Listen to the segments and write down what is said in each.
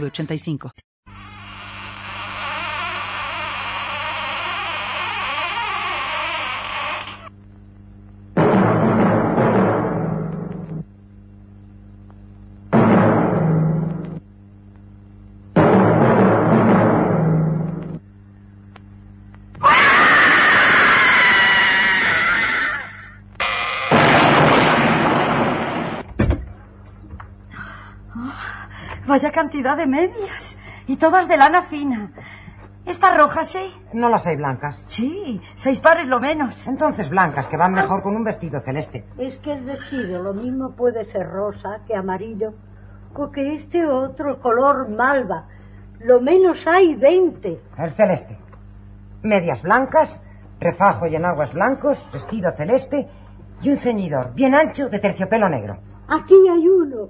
1985 cantidad de medias. Y todas de lana fina. ¿Estas rojas, sí? No las hay blancas. Sí, seis pares lo menos. Entonces blancas, que van mejor con un vestido celeste. Es que el vestido lo mismo puede ser rosa que amarillo, o que este otro color malva. Lo menos hay veinte. El celeste. Medias blancas, refajo y enaguas blancos, vestido celeste y un ceñidor bien ancho de terciopelo negro. Aquí hay uno,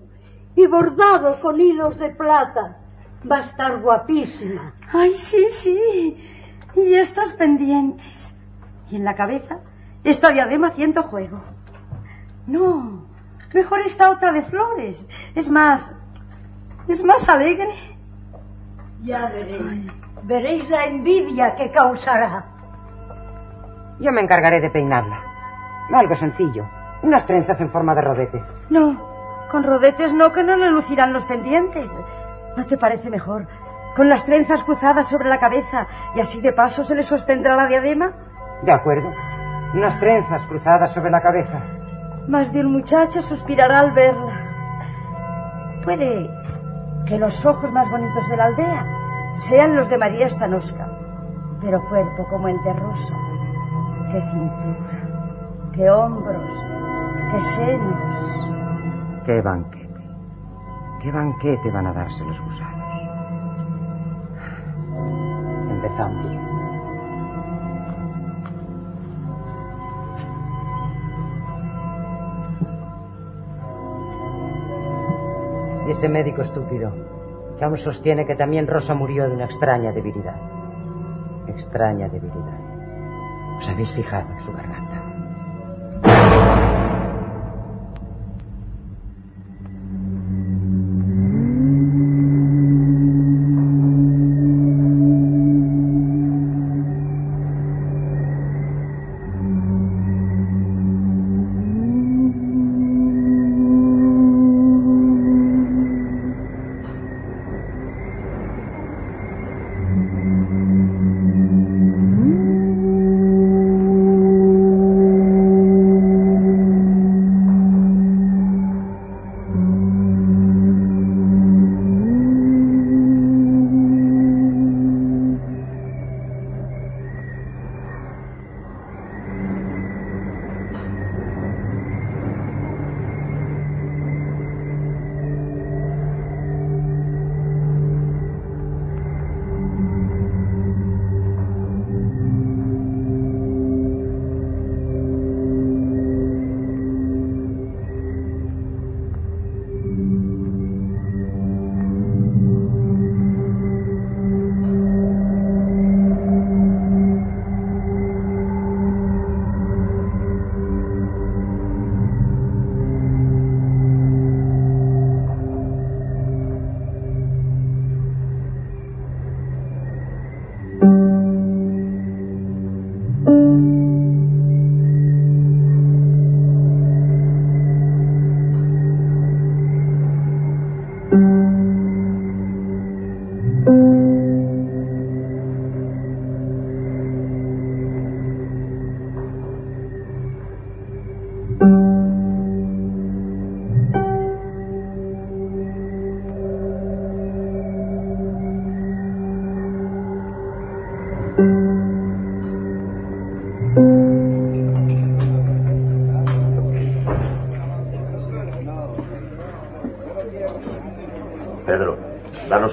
y bordado con hilos de plata. Va a estar guapísima. Ay, sí, sí. Y estos pendientes. Y en la cabeza, esta diadema haciendo juego. No, mejor esta otra de flores. Es más, es más alegre. Ya veréis. Veréis la envidia que causará. Yo me encargaré de peinarla. Algo sencillo. Unas trenzas en forma de rodetes. No, con rodetes no, que no le lucirán los pendientes. ¿No te parece mejor? Con las trenzas cruzadas sobre la cabeza y así de paso se le sostendrá la diadema. De acuerdo. Unas trenzas cruzadas sobre la cabeza. Más de un muchacho suspirará al verla. Puede que los ojos más bonitos de la aldea sean los de María Stanoska, pero cuerpo como el de Rosa. Qué cintura, qué hombros, qué senos. Qué banquete. Qué banquete van a darse los gusanos. Empezamos. Y ese médico estúpido que aún sostiene que también Rosa murió de una extraña debilidad. Extraña debilidad. ¿Os habéis fijado en su garganta?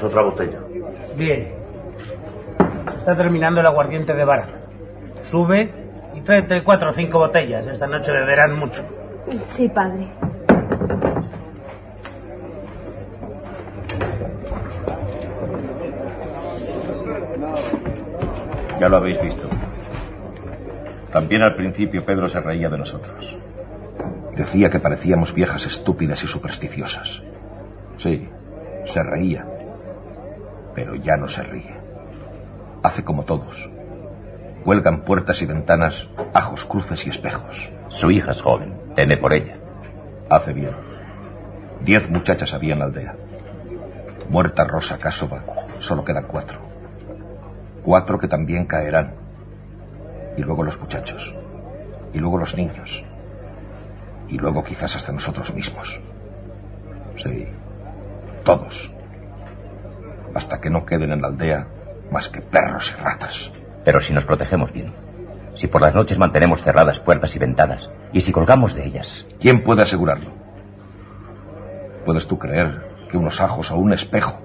Otra botella. Bien. Está terminando el aguardiente de vara. Sube y tráete cuatro o cinco botellas. Esta noche beberán mucho. Sí, padre. Ya lo habéis visto. También al principio Pedro se reía de nosotros. Decía que parecíamos viejas estúpidas y supersticiosas. Sí, se reía. Pero ya no se ríe. Hace como todos. Huelgan puertas y ventanas, ajos, cruces y espejos. Su hija es joven. Teme por ella. Hace bien. Diez muchachas había en la aldea. Muerta Rosa Cásova, solo quedan cuatro. Cuatro que también caerán. Y luego los muchachos. Y luego los niños. Y luego quizás hasta nosotros mismos. Sí. Todos. Hasta que no queden en la aldea más que perros y ratas. Pero si nos protegemos bien. Si por las noches mantenemos cerradas puertas y ventanas. Y si colgamos de ellas. ¿Quién puede asegurarlo? ¿Puedes tú creer que unos ajos o un espejo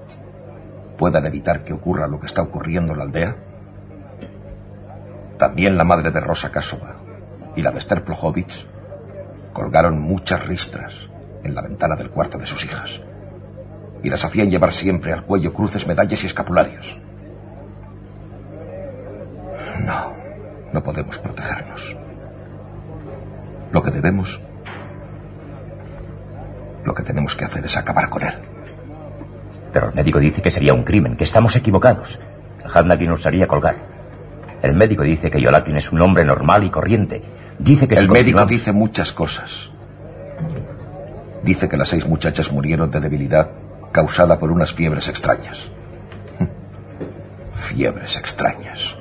puedan evitar que ocurra lo que está ocurriendo en la aldea? También la madre de Rosa Kasova y la de Esther Plojovic colgaron muchas ristras en la ventana del cuarto de sus hijas y las hacían llevar siempre al cuello cruces, medallas y escapularios. No, no podemos protegernos. Lo que debemos, lo que tenemos que hacer es acabar con él. Pero el médico dice que sería un crimen, que estamos equivocados. Hadnakin nos haría colgar. El médico dice que Yolakin es un hombre normal y corriente. Dice que el si médico continuamos- dice muchas cosas. Dice que las seis muchachas murieron de debilidad causada por unas fiebres extrañas. Fiebres extrañas.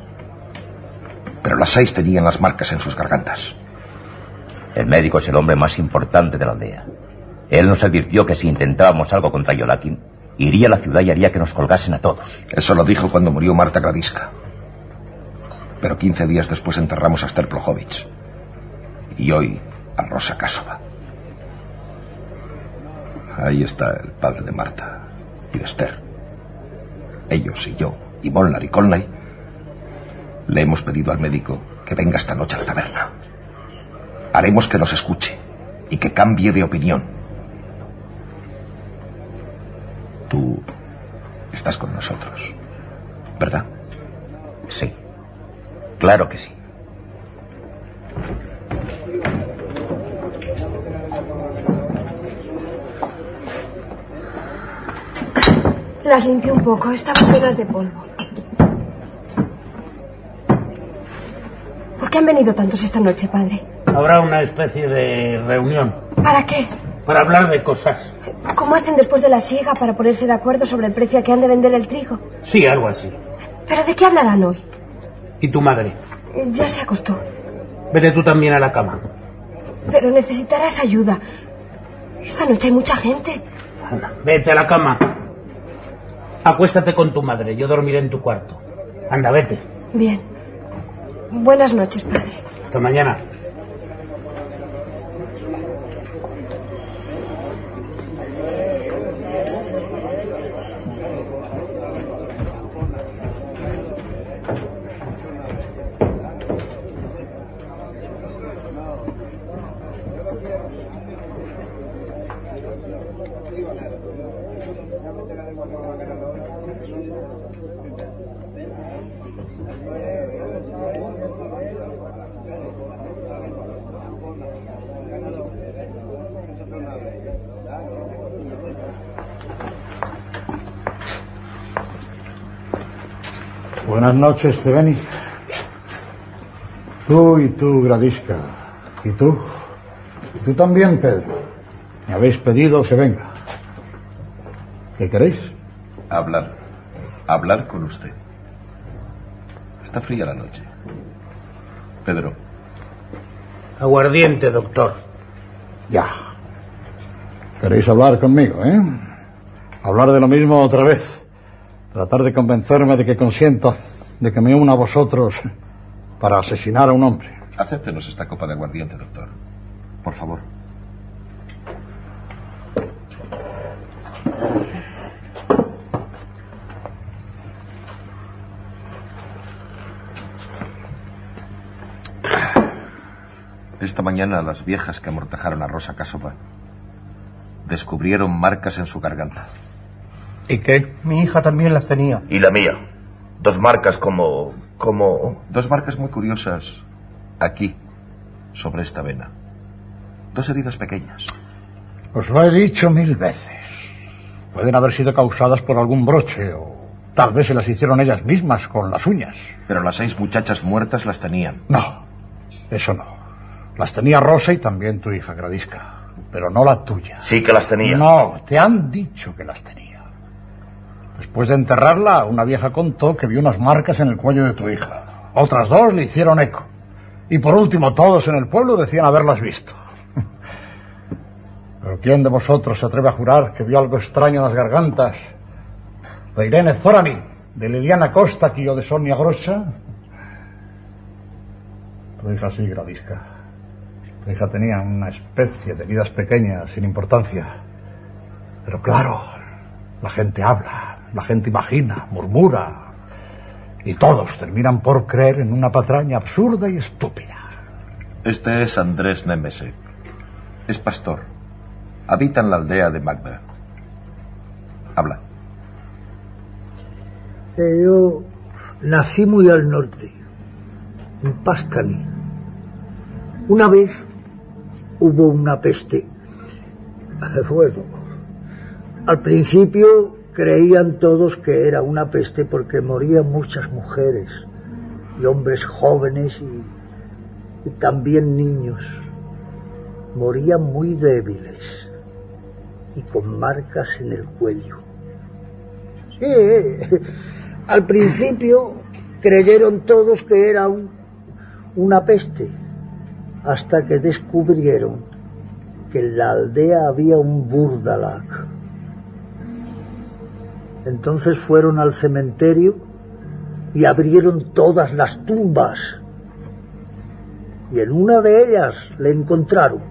Pero las seis tenían las marcas en sus gargantas. El médico es el hombre más importante de la aldea. Él nos advirtió que si intentábamos algo contra Yolakin, iría a la ciudad y haría que nos colgasen a todos. Eso lo dijo cuando murió Marta Gradiska. Pero 15 días después enterramos a Esther Plojovic. Y hoy a Rosa Kasova. Ahí está el padre de Marta y de Esther. Ellos y yo, y Molnar y Conley, le hemos pedido al médico que venga esta noche a la taberna. Haremos que nos escuche y que cambie de opinión. Tú estás con nosotros, ¿verdad? Sí. Claro que sí. Las limpié un poco, estaban llenas de polvo. ¿Por qué han venido tantos esta noche, padre? Habrá una especie de reunión ¿Para qué? para hablar de cosas. ¿Cómo hacen después de la siega para ponerse de acuerdo sobre el precio a que han de vender el trigo? Sí, algo así. ¿Pero de qué hablarán hoy? ¿Y tu madre? Ya se acostó. Vete tú también a la cama. Pero necesitarás ayuda. Esta noche hay mucha gente. Anda, vete a la cama. Acuéstate con tu madre, yo dormiré en tu cuarto. Anda, vete. Bien. Buenas noches, padre. Hasta mañana. Buenas noches, Cebeni. Tú y tú, Gradiska. Y tú. Y tú también, Pedro. Me habéis pedido que venga. ¿Qué queréis? Hablar. Hablar con usted. Está fría la noche. Pedro, Aguardiente, doctor. Ya. ¿Queréis hablar conmigo, eh? Hablar de lo mismo otra vez. Tratar de convencerme de que consiento, de que me una a vosotros para asesinar a un hombre. Acéptenos esta copa de aguardiente, doctor. Por favor. Esta mañana las viejas que amortajaron a Rosa Casova descubrieron marcas en su garganta. ¿Y qué? Mi hija también las tenía. ¿Y la mía? Dos marcas como... como... Dos marcas muy curiosas aquí, sobre esta vena. Dos heridas pequeñas. Os lo he dicho mil veces. Pueden haber sido causadas por algún broche o tal vez se las hicieron ellas mismas con las uñas. Pero las seis muchachas muertas las tenían. No, eso no. Las tenía Rosa y también tu hija Gradisca, pero no la tuya. Sí que las tenía. No, te han dicho que las tenía. Después de enterrarla, una vieja contó que vio unas marcas en el cuello de tu hija. Otras dos le hicieron eco. Y por último, todos en el pueblo decían haberlas visto. Pero ¿quién de vosotros se atreve a jurar que vio algo extraño en las gargantas de Irene Zorani, de Liliana Costa o de Sonia Grossa? Tu hija sí, Gradisca. Tu hija tenía una especie de heridas pequeñas, sin importancia. Pero claro, la gente habla, la gente imagina, murmura. Y todos terminan por creer en una patraña absurda y estúpida. Este es Andrés Nemesek. Es pastor. Habita en la aldea de Macbeth. Habla. Eh, yo nací muy al norte, en Pascani. Una vez hubo una peste. Bueno, al principio creían todos que era una peste porque morían muchas mujeres y hombres jóvenes y, también niños. Morían muy débiles y con marcas en el cuello. Sí, al principio creyeron todos que era un- una peste, hasta que descubrieron que en la aldea había un burdalac. Entonces fueron al cementerio y abrieron todas las tumbas. Y en una de ellas le encontraron.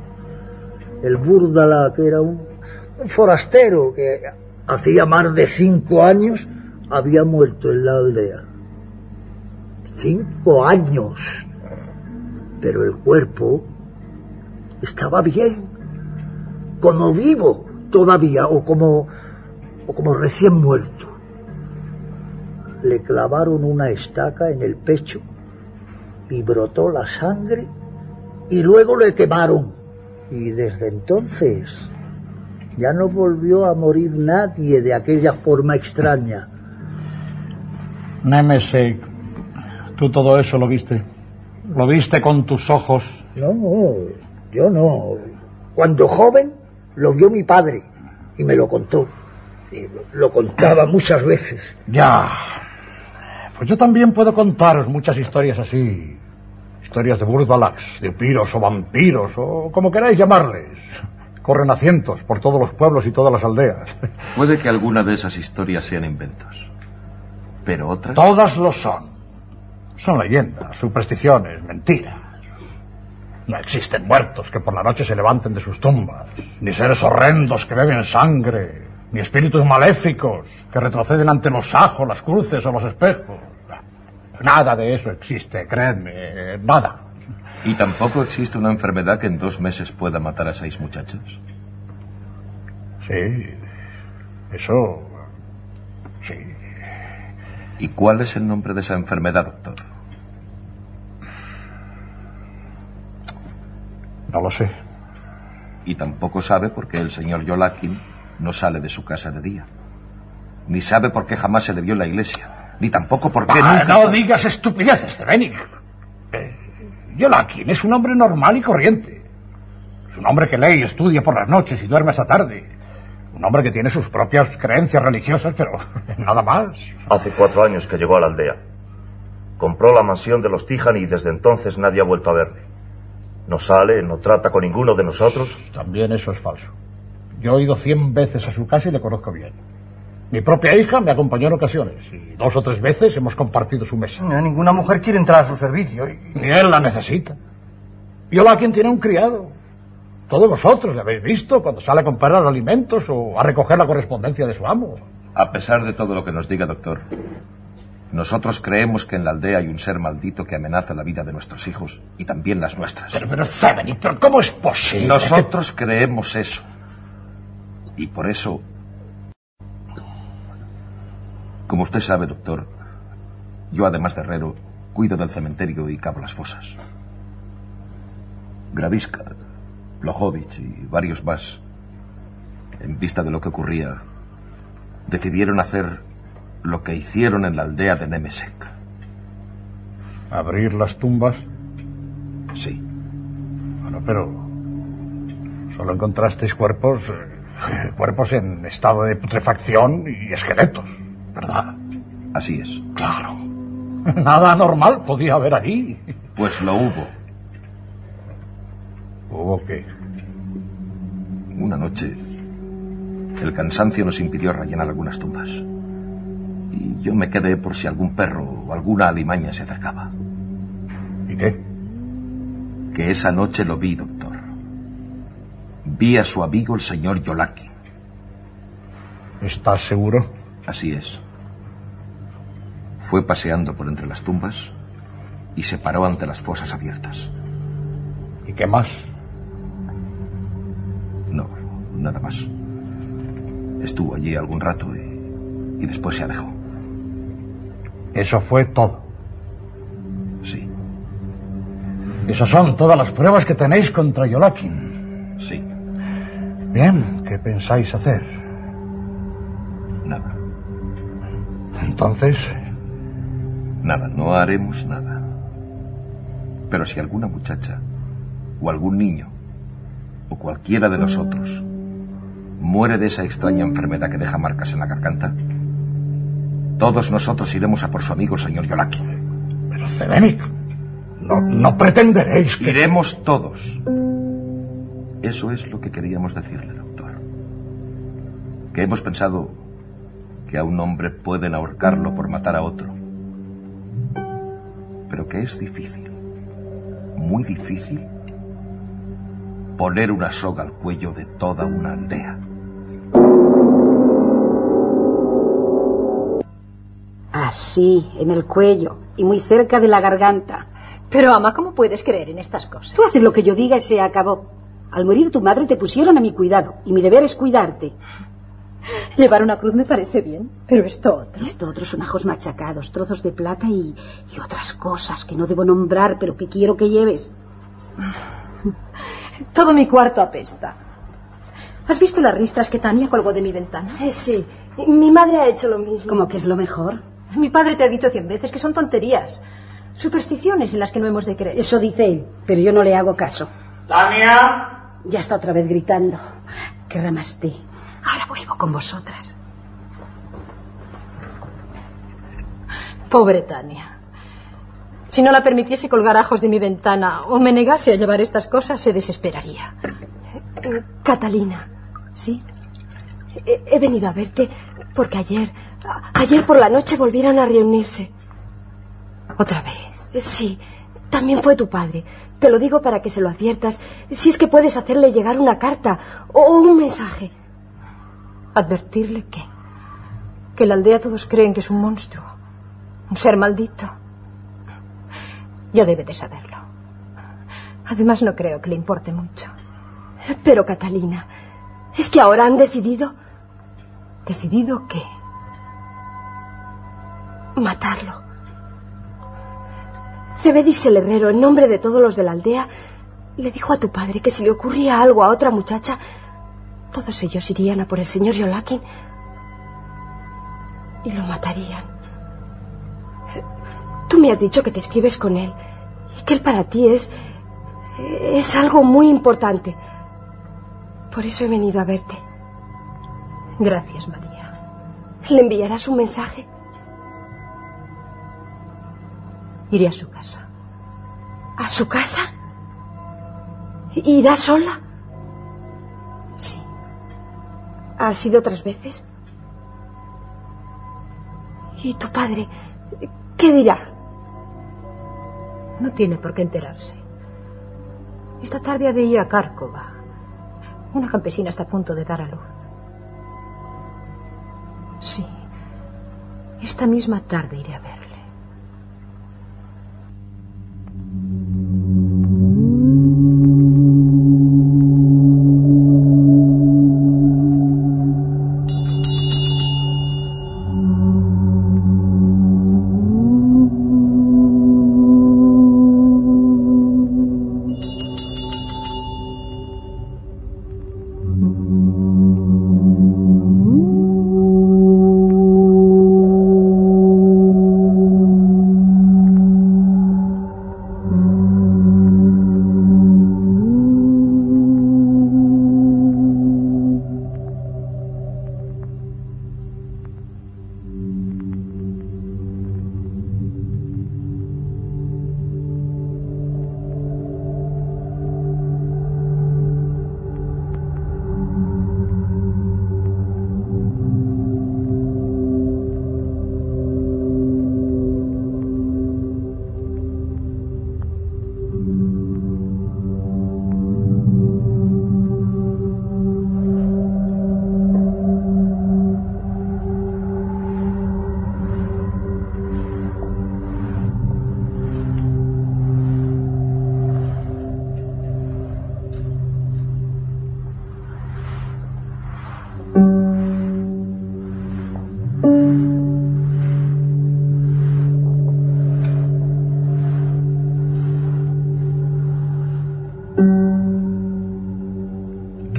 El burdalac era un, un forastero que hacía más de cinco años había muerto en la aldea. Cinco años. Pero el cuerpo estaba bien, como vivo todavía, o como, o como recién muerto. Le clavaron una estaca en el pecho y brotó la sangre y luego le quemaron. Y desde entonces ya no volvió a morir nadie de aquella forma extraña. Nemesek, tú todo eso lo viste. Lo viste con tus ojos. No, yo no. Cuando joven lo vio mi padre y me lo contó. Y lo- lo contaba muchas veces. Ya. Pues yo también puedo contaros muchas historias así. Historias de burdalax, de piros o vampiros, o como queráis llamarles. Corren a cientos por todos los pueblos y todas las aldeas. Puede que alguna de esas historias sean inventos. Pero otras... Todas lo son. Son leyendas, supersticiones, mentiras. No existen muertos que por la noche se levanten de sus tumbas, ni seres horrendos que beben sangre, ni espíritus maléficos que retroceden ante los ajos, las cruces o los espejos. Nada de eso existe, créedme, nada. ¿Y tampoco existe una enfermedad que en dos meses pueda matar a seis muchachas? Sí, eso... Sí. ¿Y cuál es el nombre de esa enfermedad, doctor? No lo sé. Y tampoco sabe por qué el señor Yolakin no sale de su casa de día. Ni sabe por qué jamás se le vio en la iglesia. Ni tampoco por qué Ah, nunca... no digas estupideces, Zebenik. Eh, Yolakin es un hombre normal y corriente. Es un hombre que lee y estudia por las noches y duerme hasta tarde. Un hombre que tiene sus propias creencias religiosas, pero nada más. Hace cuatro años que llegó a la aldea. Compró la mansión de los Tijan y desde entonces nadie ha vuelto a verle. No sale, no trata con ninguno de nosotros. También eso es falso. Yo he ido cien veces a su casa y le conozco bien. Mi propia hija me acompañó en ocasiones y dos o tres veces hemos compartido su mesa. No, ninguna mujer quiere entrar a su servicio. y- Ni él la necesita. Yola quien tiene un criado. Todos vosotros le habéis visto cuando sale a comprar alimentos o a recoger la correspondencia de su amo. A pesar de todo lo que nos diga, doctor, Nosotros creemos que en la aldea hay un ser maldito que amenaza la vida de nuestros hijos y también las nuestras. Pero, ¿pero cómo es posible? Nosotros creemos eso. Y por eso... Como usted sabe, doctor, yo además de herrero, cuido del cementerio y cavo las fosas. Gravisca, Blojovic y varios más, en vista de lo que ocurría, decidieron hacer lo que hicieron en la aldea de Nemesek. ¿Abrir las tumbas? Sí. Bueno, pero solo encontrasteis cuerpos, eh, cuerpos en estado de putrefacción y esqueletos, ¿verdad? Así es. Claro. Nada anormal podía haber allí. Pues lo hubo. ¿Hubo qué? Una noche, el cansancio nos impidió rellenar algunas tumbas. Y yo me quedé por si algún perro o alguna alimaña se acercaba. ¿Y qué? Que esa noche lo vi, doctor. Vi a su amigo el señor Yolaki. ¿Estás seguro? Así es. Fue paseando por entre las tumbas y se paró ante las fosas abiertas. ¿Y qué más? No, nada más. Estuvo allí algún rato y, y después se alejó. Eso fue todo. Sí, Esas son todas las pruebas que tenéis contra Yolakin. Bien, ¿qué pensáis hacer? nada. Entonces, Nada, no haremos nada. Pero si alguna muchacha, o algún niño, o cualquiera de nosotros, muere de esa extraña enfermedad que deja marcas en la garganta, todos nosotros iremos a por su amigo el señor Yolaki. pero Zelenik, no, no pretenderéis que... Iremos todos. Eso es lo que queríamos decirle, doctor. Que hemos pensado que a un hombre pueden ahorcarlo por matar a otro. Pero que es difícil, muy difícil, poner una soga al cuello de toda una aldea. Así, en el cuello y muy cerca de la garganta. Pero, ama, ¿cómo puedes creer en estas cosas? Tú haces lo que yo diga y se acabó. Al morir tu madre te pusieron a mi cuidado y mi deber es cuidarte. Llevar una cruz me parece bien, pero esto otro. Esto otros son ajos machacados, trozos de plata y, y otras cosas que no debo nombrar, pero que quiero que lleves. Todo mi cuarto apesta. ¿Has visto las ristras que Tania colgó de mi ventana? Eh, sí, mi madre ha hecho lo mismo. Como que es lo mejor. Mi padre te ha dicho cien veces que son tonterías. Supersticiones en las que no hemos de creer. Eso dice él, pero yo no le hago caso. ¡Tania! Ya está otra vez gritando. Que ramasté. Ahora vuelvo con vosotras. Pobre Tania. Si no la permitiese colgar ajos de mi ventana o me negase a llevar estas cosas, se desesperaría. Eh, Catalina, ¿Sí? he, he venido a verte porque ayer, ayer por la noche volvieron a reunirse. ¿Otra vez? Sí, también fue tu padre. Te lo digo para que se lo adviertas, si es que puedes hacerle llegar una carta o un mensaje. ¿Advertirle qué? Que la aldea todos creen que es un monstruo. Un ser maldito. Ya debe de saberlo. Además, no creo que le importe mucho. Pero, Catalina, es que ahora han decidido ¿Decidido qué? matarlo. Cebedis el herrero, en nombre de todos los de la aldea, le dijo a tu padre que si le ocurría algo a otra muchacha, todos ellos irían a por el señor Yolakin y lo matarían. Tú me has dicho que te escribes con él y que él para ti es es algo muy importante. Por eso he venido a verte. Gracias, María. ¿Le enviarás un mensaje? Iré a su casa. ¿A su casa? ¿Irá sola? Sí. ¿Ha sido otras veces? ¿Y tu padre? ¿Qué dirá? No tiene por qué enterarse. Esta tarde ha de ir a Cárcova. Una campesina está a punto de dar a luz. Sí. Esta misma tarde iré a verle.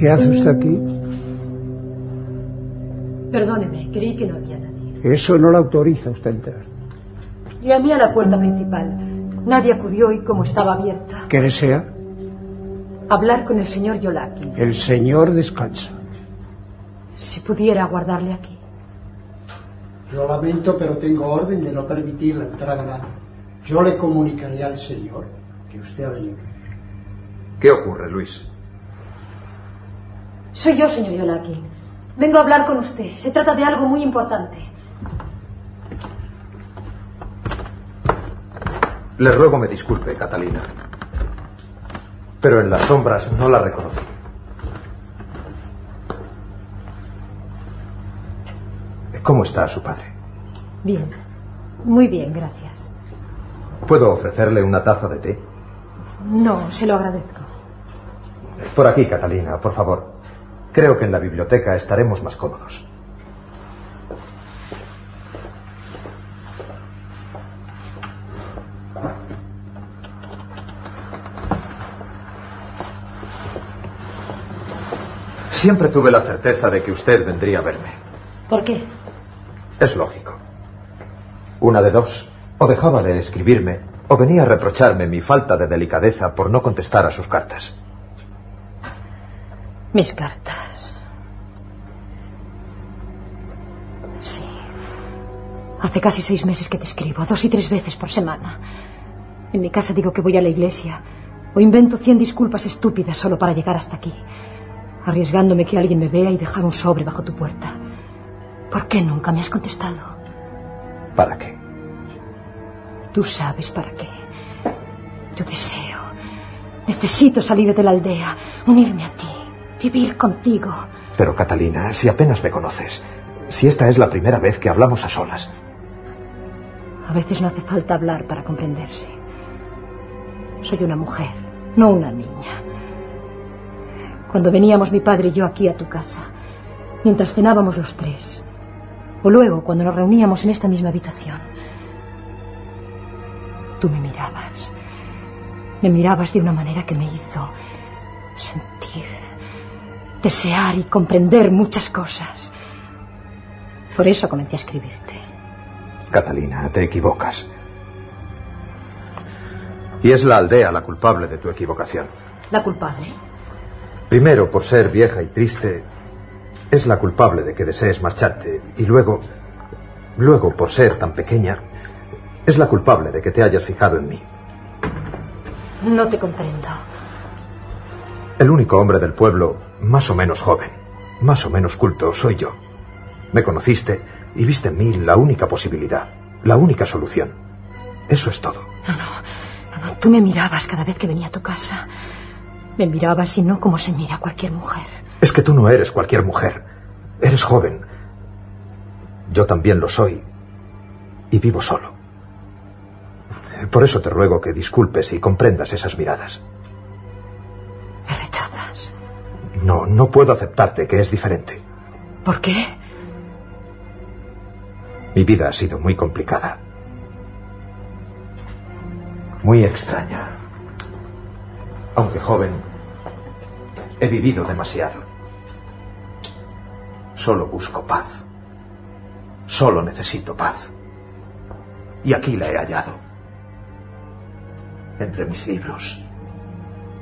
¿Qué hace usted aquí? Perdóneme, creí que no había nadie. Eso no lo autoriza usted a entrar. Llamé a la puerta principal. Nadie acudió y como estaba abierta. ¿Qué desea? Hablar con el señor Yolaki. El señor descansa. Si pudiera aguardarle aquí. Lo lamento, pero tengo orden de no permitir la entrada. Yo le comunicaré al señor que usted ha venido. ¿Qué ocurre, Luis? Soy yo, señor Yolaki. Vengo a hablar con usted. Se trata de algo muy importante. Le ruego me disculpe, Catalina. Pero en las sombras no la reconocí. ¿Cómo está su padre? Bien. Muy bien, gracias. ¿Puedo ofrecerle una taza de té? No, se lo agradezco. Por aquí, Catalina, por favor. Creo que en la biblioteca estaremos más cómodos. Siempre tuve la certeza de que usted vendría a verme. ¿Por qué? Es lógico. Una de dos. O dejaba de escribirme, o venía a reprocharme mi falta de delicadeza por no contestar a sus cartas. Mis cartas. Sí. Hace casi seis meses que te escribo, dos y tres veces por semana. En mi casa digo que voy a la iglesia, o invento cien disculpas estúpidas solo para llegar hasta aquí, arriesgándome que alguien me vea y dejar un sobre bajo tu puerta. ¿Por qué nunca me has contestado? ¿Para qué? Tú sabes para qué. Yo deseo, necesito salir de la aldea, unirme a ti, vivir contigo. Pero, Catalina, si apenas me conoces, si esta es la primera vez que hablamos a solas. A veces no hace falta hablar para comprenderse. Soy una mujer, no una niña. Cuando veníamos mi padre y yo aquí a tu casa, mientras cenábamos los tres, o luego cuando nos reuníamos en esta misma habitación, tú me mirabas. Me mirabas de una manera que me hizo sentir, desear y comprender muchas cosas. Por eso comencé a escribirte. Catalina, te equivocas. Y es la aldea la culpable de tu equivocación. ¿La culpable? Primero, por ser vieja y triste, es la culpable de que desees marcharte. Y luego, luego, por ser tan pequeña, es la culpable de que te hayas fijado en mí. No te comprendo. El único hombre del pueblo, más o menos joven, más o menos culto, soy yo. Me conociste y viste en mí la única posibilidad, la única solución. Eso es todo. No, no, no, tú me mirabas cada vez que venía a tu casa. Me mirabas y no como se mira cualquier mujer. Es que tú no eres cualquier mujer. Eres joven. Yo también lo soy. Y vivo solo. Por eso te ruego que disculpes y comprendas esas miradas. No, no puedo aceptarte que es diferente. ¿Por qué? Mi vida ha sido muy complicada. Muy extraña. Aunque joven, he vivido demasiado. Solo busco paz. Solo necesito paz. Y aquí la he hallado. Entre mis libros.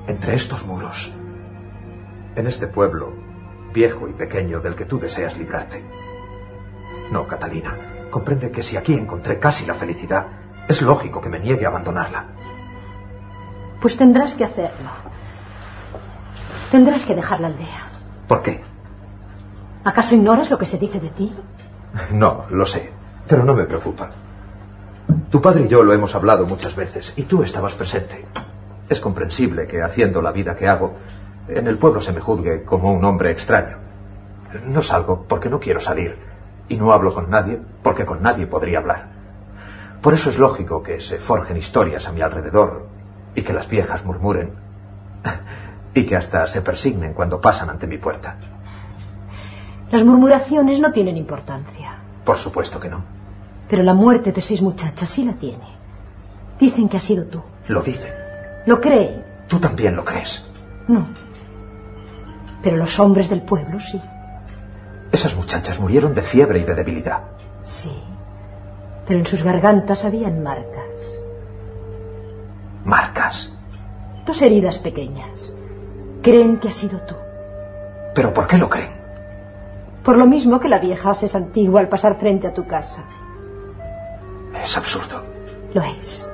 Entre estos muros. En este pueblo, viejo y pequeño del que tú deseas librarte. No, Catalina. Comprende que si aquí encontré casi la felicidad, es lógico que me niegue a abandonarla. Pues tendrás que hacerlo. Tendrás que dejar la aldea. ¿Por qué? ¿Acaso ignoras lo que se dice de ti? No, lo sé, pero no me preocupa. Tu padre y yo lo hemos hablado muchas veces y tú estabas presente. Es comprensible que haciendo la vida que hago, en el pueblo se me juzgue como un hombre extraño. No salgo porque no quiero salir y no hablo con nadie porque con nadie podría hablar. Por eso es lógico que se forjen historias a mi alrededor y que las viejas murmuren y que hasta se persignen cuando pasan ante mi puerta. Las murmuraciones no tienen importancia. Por supuesto que no. Pero la muerte de seis muchachas sí la tiene. Dicen que has sido tú. Lo dicen. Lo creen. Tú también lo crees. No. Pero los hombres del pueblo sí. Esas muchachas murieron de fiebre y de debilidad. Sí. Pero en sus gargantas habían marcas. ¿Marcas? Dos heridas pequeñas. Creen que has sido tú. ¿Pero por qué lo creen? Por lo mismo que la vieja se santigua al pasar frente a tu casa. Es absurdo. Lo es.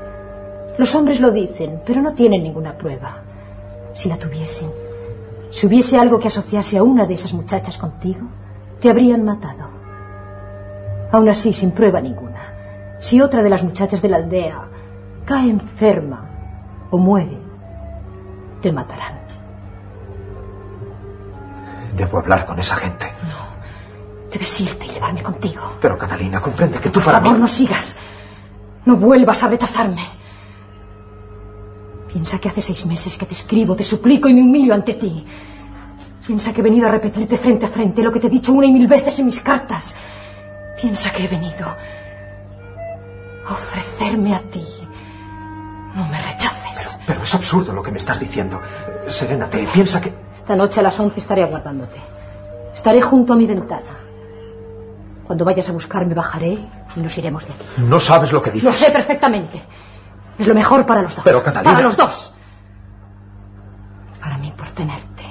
Los hombres lo dicen, pero no tienen ninguna prueba. Si la tuviesen, si hubiese algo que asociase a una de esas muchachas contigo, te habrían matado. Aún así, sin prueba ninguna. Si otra de las muchachas de la aldea cae enferma o muere, te matarán. Debo hablar con esa gente. No. Debes irte y llevarme contigo. Pero Catalina, comprende que tú Por para favor, mí... no sigas. No vuelvas a rechazarme. Piensa que hace seis meses que te escribo, te suplico y me humillo ante ti. Piensa que he venido a repetirte frente a frente lo que te he dicho una y mil veces en mis cartas. Piensa que he venido a ofrecerme a ti. No me rechaces. Pero es absurdo lo que me estás diciendo. Serénate, piensa que... Esta noche a las once estaré aguardándote. Estaré junto a mi ventana. Cuando vayas a buscarme bajaré y nos iremos de aquí. No sabes lo que dices. Lo sé perfectamente. Es lo mejor para los dos. Pero, Catalina- Para los dos. Para mí por tenerte.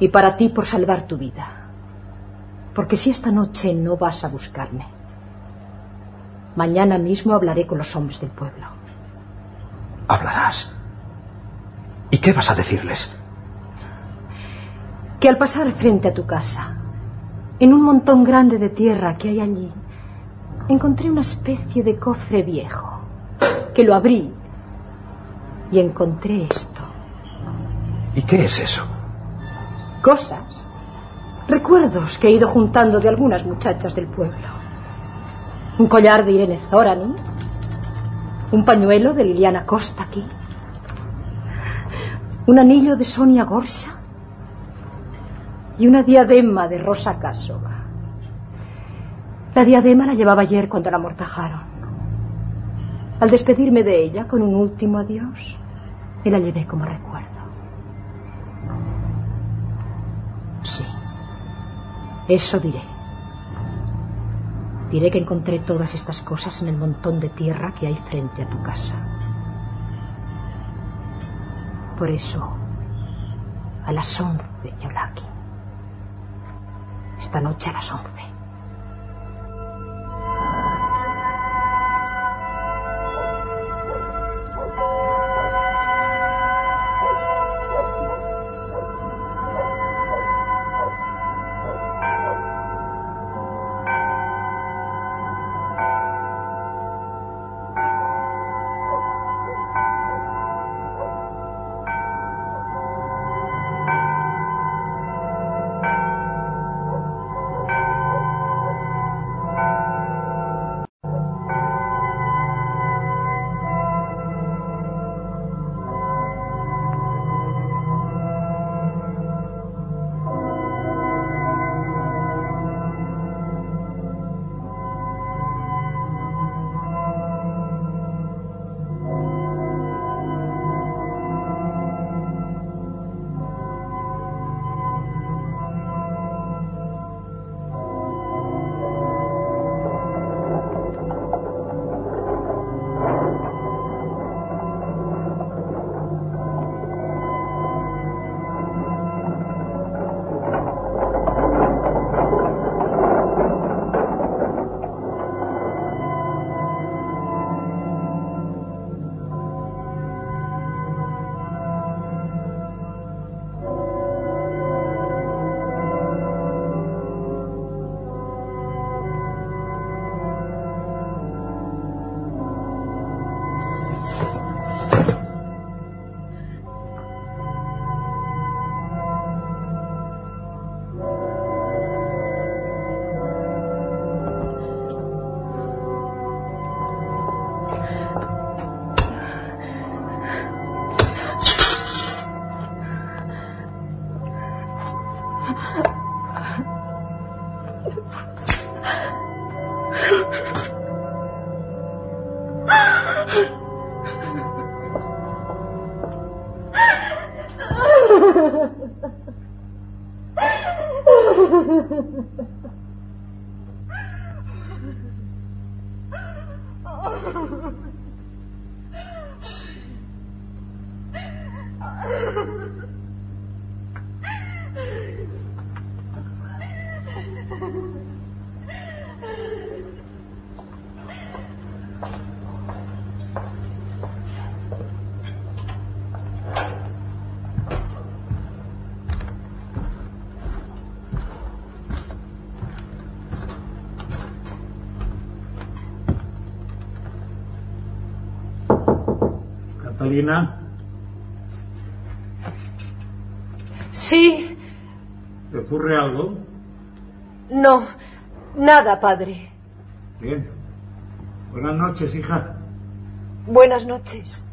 Y para ti por salvar tu vida. Porque si esta noche no vas a buscarme, mañana mismo hablaré con los hombres del pueblo. Hablarás. ¿Y qué vas a decirles? Que al pasar frente a tu casa, en un montón grande de tierra que hay allí, encontré una especie de cofre viejo. Que lo abrí y encontré esto. ¿Y qué es eso? Cosas. Recuerdos que he ido juntando de algunas muchachas del pueblo. Un collar de Irene Zorani. Un pañuelo de Liliana Costa aquí. Un anillo de Sonia Gorsha. Y una diadema de Rosa Casova. La diadema la llevaba ayer cuando la amortajaron. Al despedirme de ella con un último adiós, me la llevé como recuerdo. Sí. Eso diré. Diré que encontré todas estas cosas en el montón de tierra que hay frente a tu casa. Por eso, a las once, Yolaki. Esta noche a las once. Catalina, Sí, ¿te ocurre algo? no, nada, padre. Bien. Buenas noches, hija. Buenas noches.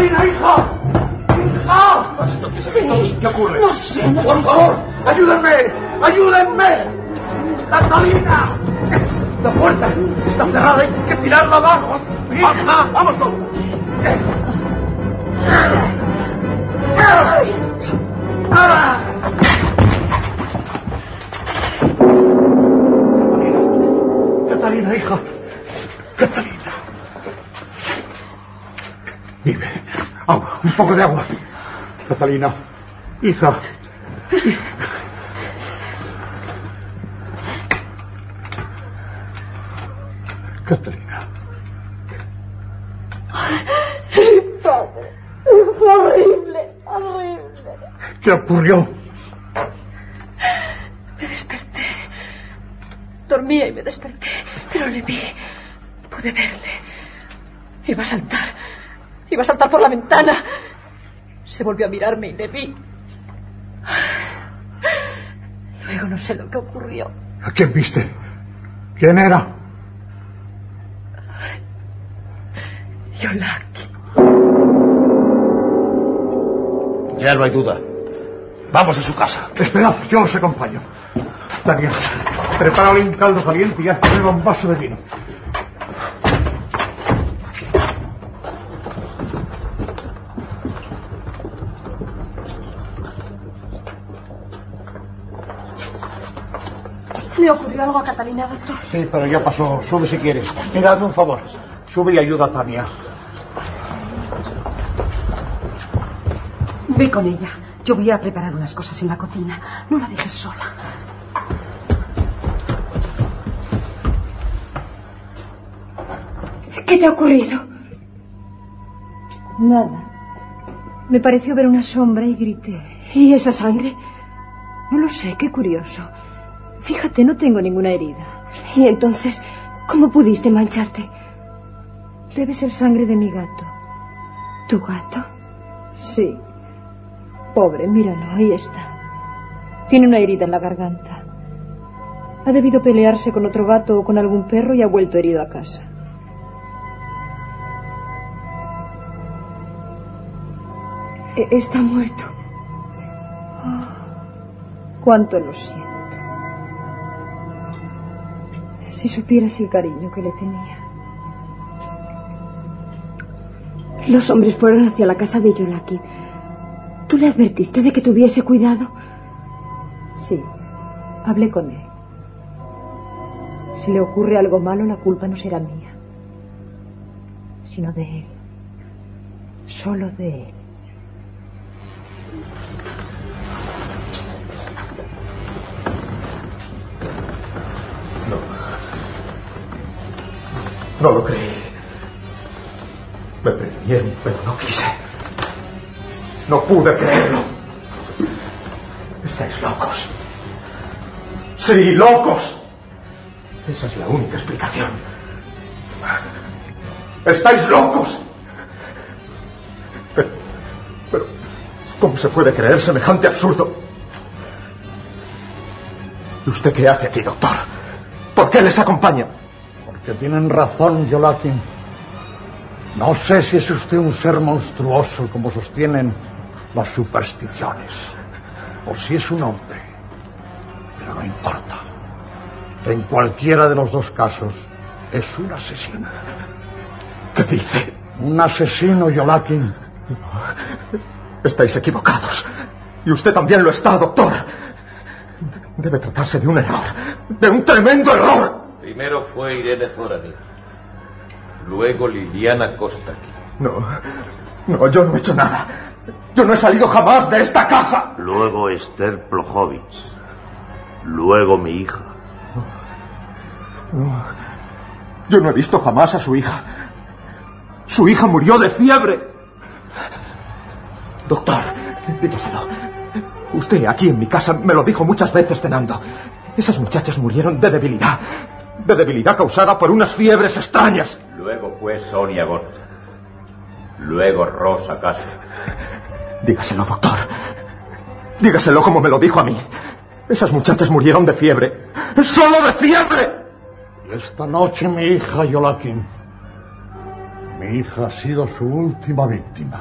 ¡Catalina, hija! ¡Hija! Sí. ¿Qué ocurre? No sé, no Por sé. favor, ayúdenme, ayúdenme. ¡Catalina! La puerta está cerrada, hay que tirarla abajo. ¡Hija! ¡Vamos todos! Catalina, hija. Catalina. Agua, un poco de agua. Catalina, hija. Catalina. Padre, fue horrible, horrible. ¿Qué ocurrió? Me desperté. Dormía y me desperté, pero le vi. Pude verle. Iba a saltar. Iba a saltar por la ventana. Se volvió a mirarme y le vi. Luego no sé lo que ocurrió. ¿A quién viste? ¿Quién era? Yolaki. Ya no hay duda. Vamos a su casa. Esperad, yo os acompaño. Daniel, prepárale un caldo caliente y haz poner un vaso de vino. ¿Le ocurrió algo a Catalina, doctor? Sí, pero ya pasó. Sube si quieres. Mira, hazme un favor. Sube y ayuda a Tania. Ve con ella. Yo voy a preparar unas cosas en la cocina. No la dejes sola. ¿Qué te ha ocurrido? Nada. Me pareció ver una sombra y grité. ¿Y esa sangre? No lo sé, qué curioso. Fíjate, no tengo ninguna herida. ¿Y entonces cómo pudiste mancharte? Debe ser sangre de mi gato. ¿Tu gato? Sí. Pobre, míralo, ahí está. Tiene una herida en la garganta. Ha debido pelearse con otro gato o con algún perro y ha vuelto herido a casa. E- Está muerto. Cuánto lo siento. Si supieras el cariño que le tenía. Los hombres fueron hacia la casa de Yolaki. ¿Tú le advertiste de que tuviese cuidado? Sí, hablé con él. Si le ocurre algo malo, la culpa no será mía, sino de él. Solo de él. No lo creí. Me previnieron, pero no quise. No pude creerlo. Estáis locos. Sí, locos. Esa es la única explicación. Estáis locos. Pero, pero, ¿cómo se puede creer semejante absurdo? ¿Y usted qué hace aquí, doctor? ¿Por qué les acompaña? Tienen razón, Yolakin. No sé si es usted un ser monstruoso, como sostienen las supersticiones, o si es un hombre. Pero no importa. En cualquiera de los dos casos, es un asesino. ¿Qué dice? Un asesino, Yolakin. Estáis equivocados. Y usted también lo está, doctor. Debe tratarse de un error. De un tremendo error. Primero fue Irene Zorani. Luego Liliana Kostaki. No, no, yo no he hecho nada. Yo no he salido jamás de esta casa. Luego Esther Plojovic. Luego mi hija. No, yo no he visto jamás a su hija. Su hija murió de fiebre. Doctor, dígaselo. Usted aquí en mi casa me lo dijo muchas veces cenando. Esas muchachas murieron de debilidad. De debilidad causada por unas fiebres extrañas. Luego fue Sonia Gorcha. Luego Rosa Caso. Dígaselo, doctor. Dígaselo como me lo dijo a mí. Esas muchachas murieron de fiebre. ¡Solo de fiebre! Y esta noche mi hija Yolakin. Mi hija ha sido su última víctima.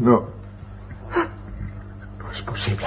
No. No es posible.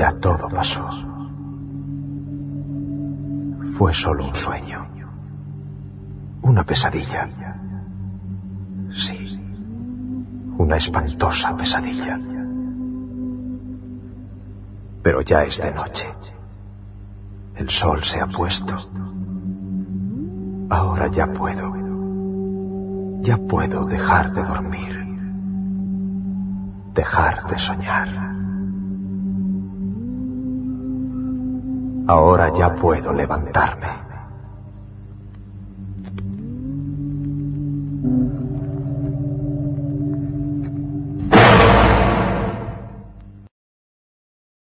ya todo pasó. Fue solo un sueño. Una pesadilla. Sí. Una espantosa pesadilla. Pero ya es de noche. El sol se ha puesto. Ahora ya puedo. Ya puedo dejar de dormir. Dejar de soñar. Ahora ya puedo levantarme.